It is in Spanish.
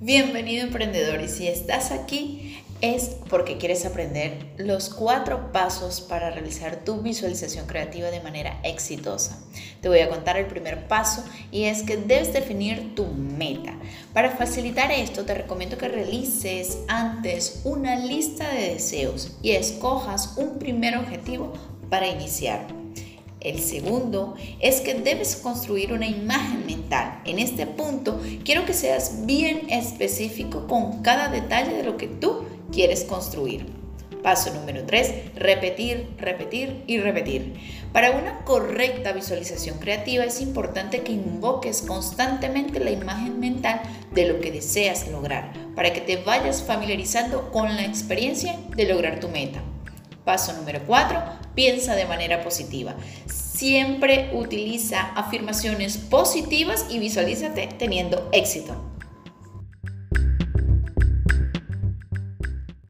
Bienvenido emprendedor y si estás aquí es porque quieres aprender los cuatro pasos para realizar tu visualización creativa de manera exitosa. Te voy a contar el primer paso y es que debes definir tu meta. Para facilitar esto te recomiendo que realices antes una lista de deseos y escojas un primer objetivo para iniciar. El segundo es que debes construir una imagen mental. En este punto quiero que seas bien específico con cada detalle de lo que tú quieres construir. Paso número 3, repetir, repetir y repetir. Para una correcta visualización creativa es importante que invoques constantemente la imagen mental de lo que deseas lograr, para que te vayas familiarizando con la experiencia de lograr tu meta. Paso número 4, piensa de manera positiva. Siempre utiliza afirmaciones positivas y visualízate teniendo éxito.